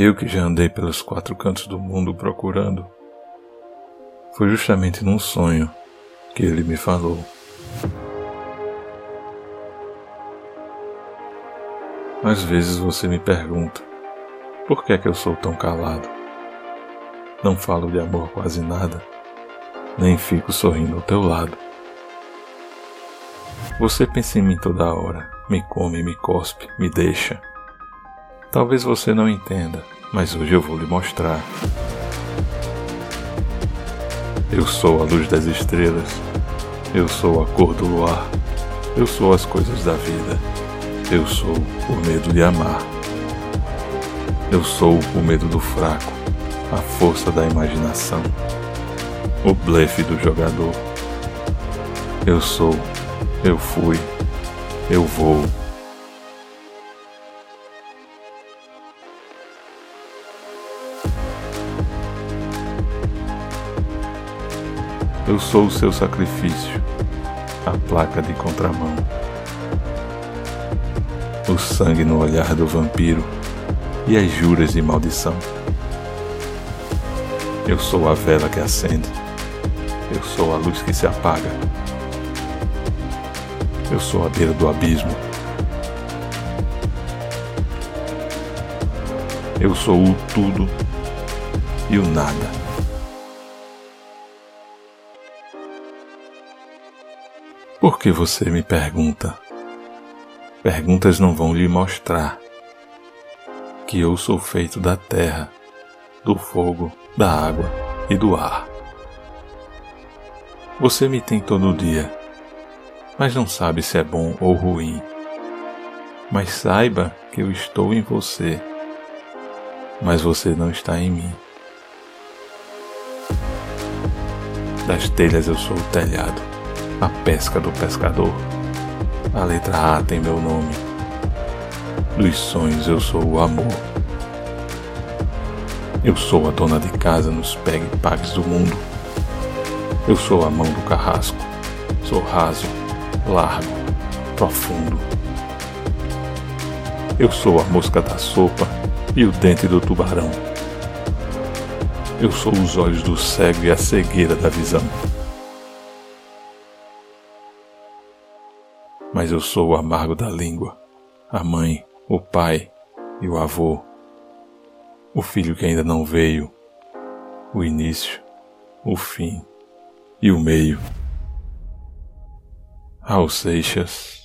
Eu que já andei pelos quatro cantos do mundo procurando. Foi justamente num sonho que ele me falou. Às vezes você me pergunta: por que é que eu sou tão calado? Não falo de amor quase nada, nem fico sorrindo ao teu lado. Você pensa em mim toda hora, me come, me cospe, me deixa. Talvez você não entenda, mas hoje eu vou lhe mostrar. Eu sou a luz das estrelas, eu sou a cor do luar, eu sou as coisas da vida, eu sou o medo de amar. Eu sou o medo do fraco, a força da imaginação, o blefe do jogador. Eu sou, eu fui, eu vou. Eu sou o seu sacrifício, a placa de contramão. O sangue no olhar do vampiro e as juras de maldição. Eu sou a vela que acende, eu sou a luz que se apaga. Eu sou a beira do abismo. Eu sou o tudo e o nada. Por que você me pergunta? Perguntas não vão lhe mostrar que eu sou feito da terra, do fogo, da água e do ar. Você me tem todo dia, mas não sabe se é bom ou ruim. Mas saiba que eu estou em você, mas você não está em mim. Das telhas eu sou o telhado a pesca do pescador. A letra A tem meu nome. Dos sonhos eu sou o amor. Eu sou a dona de casa nos pegue-pagues do mundo. Eu sou a mão do carrasco. Sou raso, largo, profundo. Eu sou a mosca da sopa e o dente do tubarão. Eu sou os olhos do cego e a cegueira da visão. Mas eu sou o amargo da língua, a mãe, o pai e o avô, o filho que ainda não veio, o início, o fim e o meio. Raul Seixas